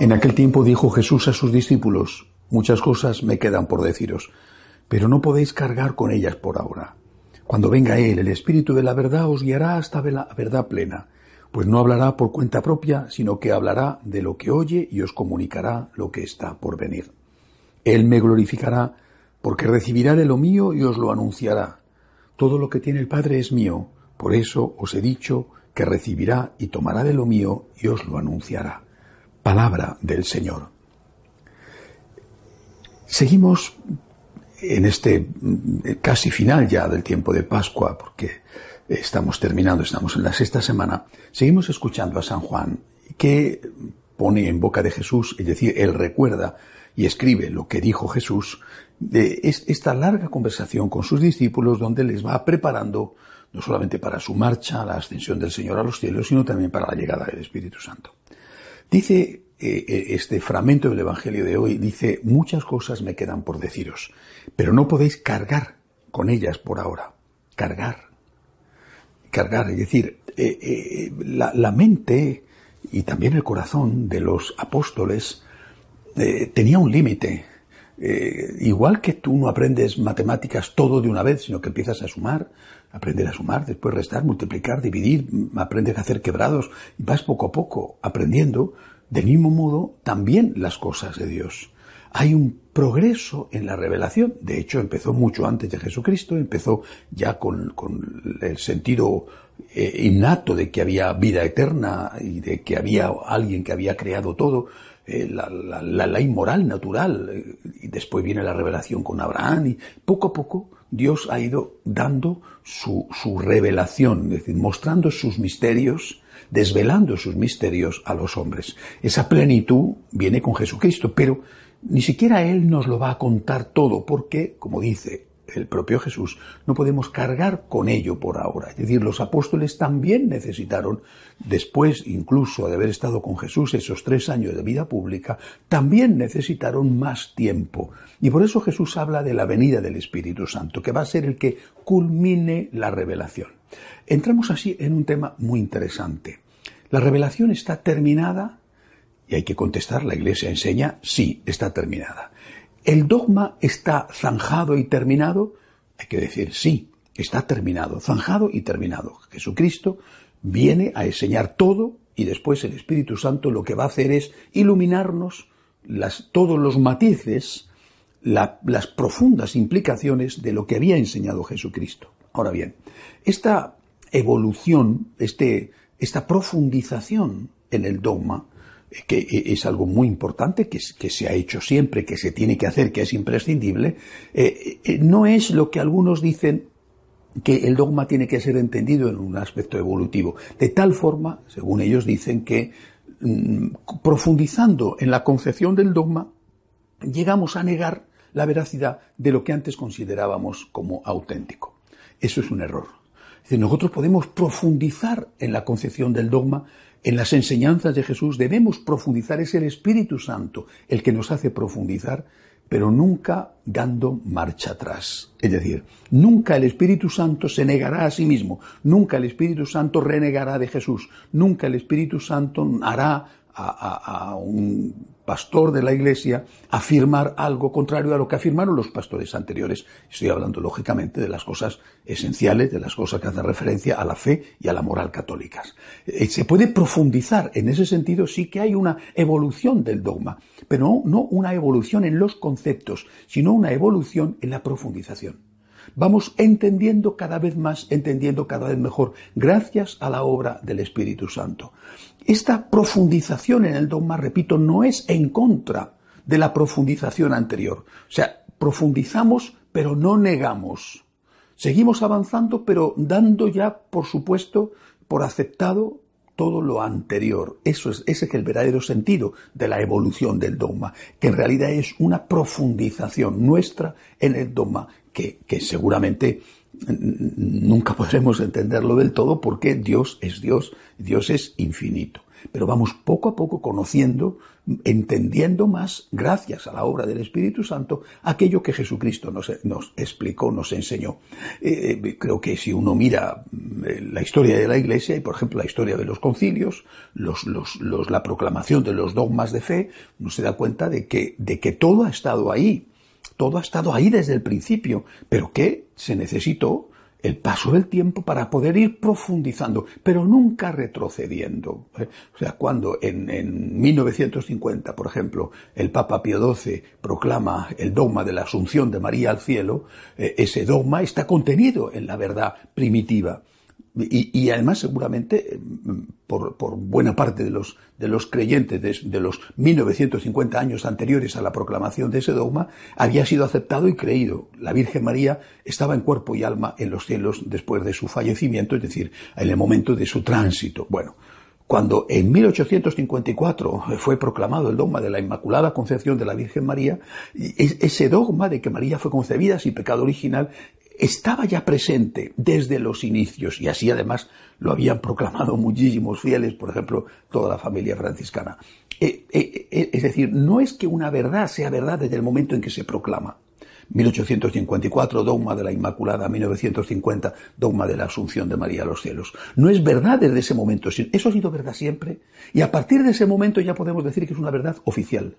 En aquel tiempo dijo Jesús a sus discípulos, muchas cosas me quedan por deciros, pero no podéis cargar con ellas por ahora. Cuando venga Él, el Espíritu de la verdad os guiará hasta la verdad plena, pues no hablará por cuenta propia, sino que hablará de lo que oye y os comunicará lo que está por venir. Él me glorificará, porque recibirá de lo mío y os lo anunciará. Todo lo que tiene el Padre es mío, por eso os he dicho que recibirá y tomará de lo mío y os lo anunciará palabra del Señor. Seguimos en este mm, casi final ya del tiempo de Pascua, porque estamos terminando, estamos en la sexta semana, seguimos escuchando a San Juan, que pone en boca de Jesús, es decir, él recuerda y escribe lo que dijo Jesús, de esta larga conversación con sus discípulos donde les va preparando no solamente para su marcha, la ascensión del Señor a los cielos, sino también para la llegada del Espíritu Santo. Dice eh, eh, este fragmento del Evangelio de hoy, dice, muchas cosas me quedan por deciros, pero no podéis cargar con ellas por ahora. Cargar. Cargar, es decir, eh, la, mente y también el corazón de los apóstoles tenía un límite. Igual que tú no aprendes matemáticas todo de una vez, sino que empiezas a sumar, aprender a sumar, después restar, multiplicar, dividir, aprendes a hacer quebrados, y vas poco a poco aprendiendo, del mismo modo, también las cosas de Dios. Hay un progreso en la revelación, de hecho empezó mucho antes de Jesucristo, empezó ya con, el sentido eh, innato de que había vida eterna y de que había alguien que había creado todo, eh, la, ley moral natural, eh, y después viene la revelación con Abraham, y poco a poco Dios ha ido dando su, su revelación, es decir, mostrando sus misterios, desvelando sus misterios a los hombres. Esa plenitud viene con Jesucristo, pero ni siquiera Él nos lo va a contar todo, porque, como dice el propio Jesús, no podemos cargar con ello por ahora. Es decir, los apóstoles también necesitaron, después incluso de haber estado con Jesús esos tres años de vida pública, también necesitaron más tiempo. Y por eso Jesús habla de la venida del Espíritu Santo, que va a ser el que culmine la revelación. Entramos así en un tema muy interesante. ¿La revelación está terminada? Y hay que contestar, la Iglesia enseña, sí, está terminada. ¿El dogma está zanjado y terminado? Hay que decir sí, está terminado, zanjado y terminado. Jesucristo viene a enseñar todo y después el Espíritu Santo lo que va a hacer es iluminarnos todos los matices, las profundas implicaciones de lo que había enseñado Jesucristo. Ahora bien, esta evolución, este, esta profundización en el dogma, que es algo muy importante, que, se ha hecho siempre, que se tiene que hacer, que es imprescindible, eh, eh, no es lo que algunos dicen que el dogma tiene que ser entendido en un aspecto evolutivo. De tal forma, según ellos dicen, que mm, profundizando en la concepción del dogma, llegamos a negar la veracidad de lo que antes considerábamos como auténtico. Eso es un error. Nosotros podemos profundizar en la concepción del dogma en las enseñanzas de Jesús. Debemos profundizar, es el Espíritu Santo el que nos hace profundizar, pero nunca dando marcha atrás. Es decir, nunca el Espíritu Santo se negará a sí mismo, nunca el Espíritu Santo renegará de Jesús, nunca el Espíritu Santo hará a, un pastor de la iglesia afirmar algo contrario a lo que afirmaron los pastores anteriores. Estoy hablando lógicamente de las cosas esenciales, de las cosas que hacen referencia a la fe y a la moral católicas. Eh, se puede profundizar en ese sentido, sí que hay una evolución del dogma, pero no, no una evolución en los conceptos, sino una evolución en la profundización. Vamos entendiendo cada vez más, entendiendo cada vez mejor, gracias a la obra del Espíritu Santo. Esta profundización en el dogma, repito, no es en contra de la profundización anterior. O sea, profundizamos, pero no negamos. Seguimos avanzando, pero dando ya, por supuesto, por aceptado todo lo anterior. Eso es, ese es el verdadero sentido de la evolución del dogma, que en realidad es una profundización nuestra en el dogma, que, seguramente nunca podremos entenderlo del todo porque Dios es Dios, Dios es infinito. Pero vamos poco a poco conociendo, entendiendo más, gracias a la obra del Espíritu Santo, aquello que Jesucristo nos, explicó, nos enseñó. Eh, eh, creo que si uno mira eh, la historia de la Iglesia y, por ejemplo, la historia de los concilios, los, la proclamación de los dogmas de fe, uno se da cuenta de que, de que todo ha estado ahí. Todo ha estado ahí desde el principio, pero que se necesitó el paso del tiempo para poder ir profundizando, pero nunca retrocediendo. ¿eh? O sea, cuando en, en, 1950, por ejemplo, el Papa Pío XII proclama el dogma de la Asunción de María al cielo, eh, ese dogma está contenido en la verdad primitiva. Y, además seguramente por, buena parte de los, de los creyentes de, de, los 1950 años anteriores a la proclamación de ese dogma había sido aceptado y creído. La Virgen María estaba en cuerpo y alma en los cielos después de su fallecimiento, es decir, en el momento de su tránsito. Bueno, cuando en 1854 fue proclamado el dogma de la Inmaculada Concepción de la Virgen María, ese dogma de que María fue concebida sin pecado original estaba ya presente desde los inicios y así además lo habían proclamado muchísimos fieles, por ejemplo, toda la familia franciscana. Eh, eh, eh, es decir, no es que una verdad sea verdad desde el momento en que se proclama. 1854, dogma de la Inmaculada, 1950, dogma de la Asunción de María a los cielos. No es verdad desde ese momento, eso ha sido verdad siempre, y a partir de ese momento ya podemos decir que es una verdad oficial.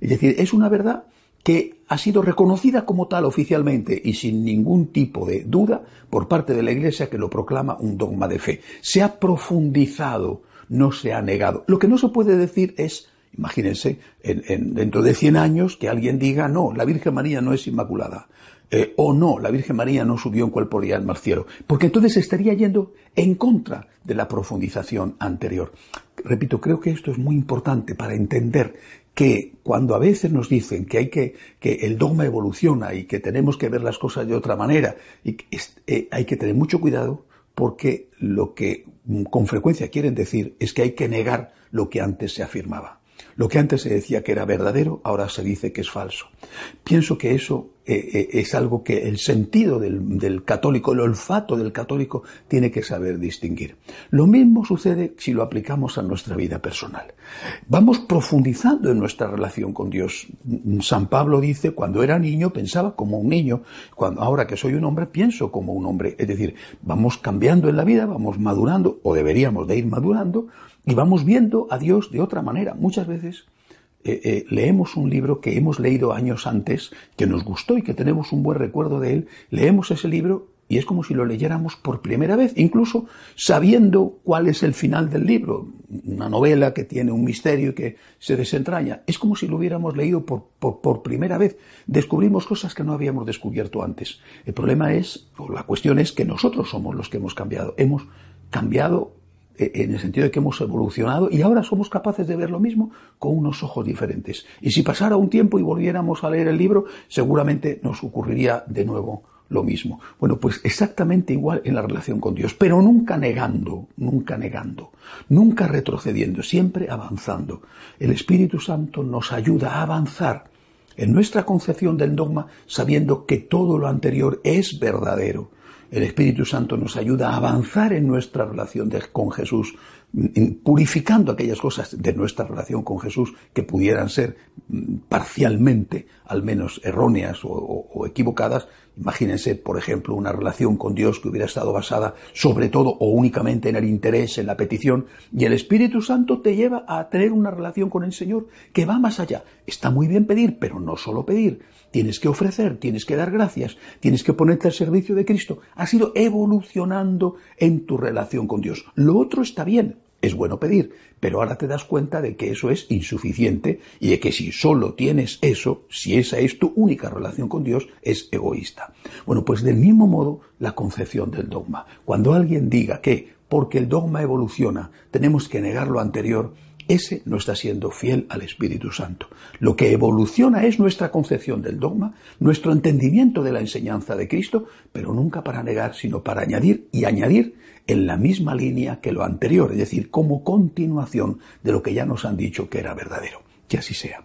Es decir, es una verdad que ha sido reconocida como tal oficialmente y sin ningún tipo de duda por parte de la Iglesia que lo proclama un dogma de fe. Se ha profundizado, no se ha negado. Lo que no se puede decir es, imagínense, en, dentro de 100 años que alguien diga, no, la Virgen María no es inmaculada. Eh, o no, la Virgen María no subió en cuerpo al cielo, porque entonces estaría yendo en contra de la profundización anterior. Repito, creo que esto es muy importante para entender que cuando a veces nos dicen que hay que, que el dogma evoluciona y que tenemos que ver las cosas de otra manera, y eh, hay que tener mucho cuidado porque lo que con frecuencia quieren decir es que hay que negar lo que antes se afirmaba. Lo que antes se decía que era verdadero, ahora se dice que es falso. Pienso que eso eh, eh, es algo que el sentido del, católico, el olfato del católico, tiene que saber distinguir. Lo mismo sucede si lo aplicamos a nuestra vida personal. Vamos profundizando en nuestra relación con Dios. San Pablo dice, cuando era niño pensaba como un niño, cuando ahora que soy un hombre pienso como un hombre. Es decir, vamos cambiando en la vida, vamos madurando, o deberíamos de ir madurando, y vamos viendo a Dios de otra manera. Muchas veces eh, eh, leemos un libro que hemos leído años antes, que nos gustó y que tenemos un buen recuerdo de él, leemos ese libro y es como si lo leyéramos por primera vez, incluso sabiendo cuál es el final del libro, una novela que tiene un misterio y que se desentraña. Es como si lo hubiéramos leído por, por, primera vez. Descubrimos cosas que no habíamos descubierto antes. El problema es, o la cuestión es que nosotros somos los que hemos cambiado. Hemos cambiado en el sentido de que hemos evolucionado y ahora somos capaces de ver lo mismo con unos ojos diferentes. Y si pasara un tiempo y volviéramos a leer el libro, seguramente nos ocurriría de nuevo lo mismo. Bueno, pues exactamente igual en la relación con Dios, pero nunca negando, nunca negando, nunca retrocediendo, siempre avanzando. El Espíritu Santo nos ayuda a avanzar en nuestra concepción del dogma sabiendo que todo lo anterior es verdadero el Espíritu Santo nos ayuda a avanzar en nuestra relación con Jesús, purificando aquellas cosas de nuestra relación con Jesús que pudieran ser mm, parcialmente, al menos erróneas o, equivocadas. Imagínense, por ejemplo, una relación con Dios que hubiera estado basada sobre todo o únicamente en el interés, en la petición, y el Espíritu Santo te lleva a tener una relación con el Señor que va más allá. Está muy bien pedir, pero no solo pedir tienes que ofrecer, tienes que dar gracias, tienes que ponerte al servicio de Cristo. Has ido evolucionando en tu relación con Dios. Lo otro está bien, es bueno pedir, pero ahora te das cuenta de que eso es insuficiente y de que si solo tienes eso, si esa es tu única relación con Dios, es egoísta. Bueno, pues del mismo modo la concepción del dogma. Cuando alguien diga que porque el dogma evoluciona tenemos que negar lo anterior, ese no está siendo fiel al Espíritu Santo. Lo que evoluciona es nuestra concepción del dogma, nuestro entendimiento de la enseñanza de Cristo, pero nunca para negar, sino para añadir y añadir en la misma línea que lo anterior, es decir, como continuación de lo que ya nos han dicho que era verdadero. Que así sea.